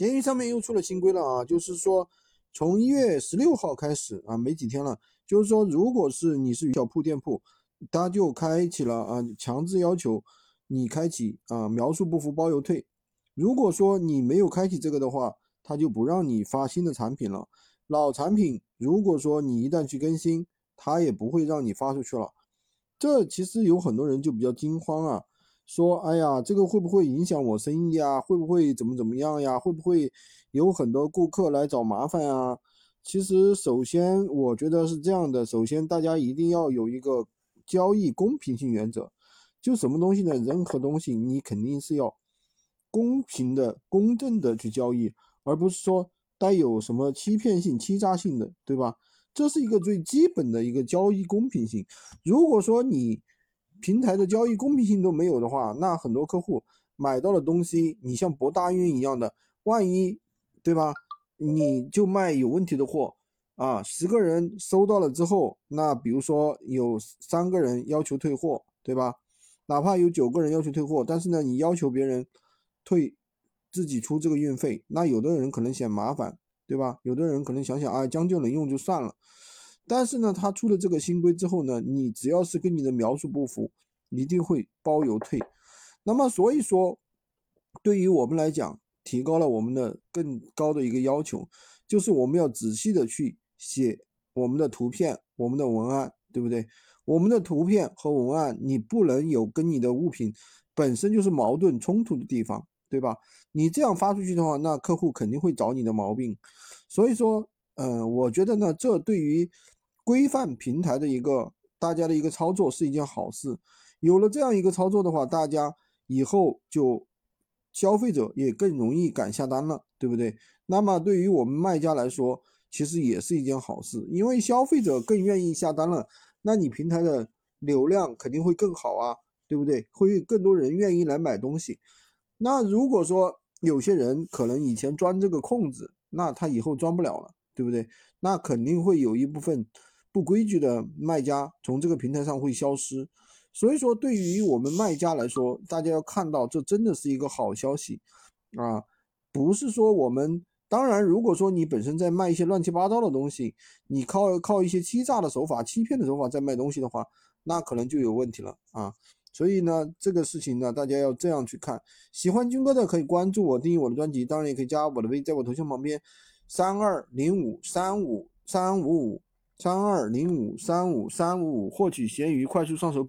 闲鱼上面又出了新规了啊，就是说从一月十六号开始啊，没几天了，就是说如果是你是小铺店铺，他就开启了啊，强制要求你开启啊，描述不符包邮退。如果说你没有开启这个的话，他就不让你发新的产品了。老产品如果说你一旦去更新，他也不会让你发出去了。这其实有很多人就比较惊慌啊。说，哎呀，这个会不会影响我生意啊？会不会怎么怎么样呀？会不会有很多顾客来找麻烦啊？其实，首先我觉得是这样的，首先大家一定要有一个交易公平性原则。就什么东西呢？任何东西你肯定是要公平的、公正的去交易，而不是说带有什么欺骗性、欺诈性的，对吧？这是一个最基本的一个交易公平性。如果说你，平台的交易公平性都没有的话，那很多客户买到的东西，你像博大运一样的，万一，对吧？你就卖有问题的货啊，十个人收到了之后，那比如说有三个人要求退货，对吧？哪怕有九个人要求退货，但是呢，你要求别人退，自己出这个运费，那有的人可能嫌麻烦，对吧？有的人可能想想啊，将就能用就算了。但是呢，他出了这个新规之后呢，你只要是跟你的描述不符，一定会包邮退。那么所以说，对于我们来讲，提高了我们的更高的一个要求，就是我们要仔细的去写我们的图片、我们的文案，对不对？我们的图片和文案，你不能有跟你的物品本身就是矛盾冲突的地方，对吧？你这样发出去的话，那客户肯定会找你的毛病。所以说，嗯，我觉得呢，这对于规范平台的一个大家的一个操作是一件好事，有了这样一个操作的话，大家以后就消费者也更容易敢下单了，对不对？那么对于我们卖家来说，其实也是一件好事，因为消费者更愿意下单了，那你平台的流量肯定会更好啊，对不对？会更多人愿意来买东西。那如果说有些人可能以前钻这个空子，那他以后钻不了了，对不对？那肯定会有一部分。不规矩的卖家从这个平台上会消失，所以说对于我们卖家来说，大家要看到这真的是一个好消息啊！不是说我们当然，如果说你本身在卖一些乱七八糟的东西，你靠靠一些欺诈的手法、欺骗的手法在卖东西的话，那可能就有问题了啊！所以呢，这个事情呢，大家要这样去看。喜欢军哥的可以关注我、订阅我的专辑，当然也可以加我的微，在我头像旁边三二零五三五三五五。三二零五三五三五五，获取闲鱼快速上手笔。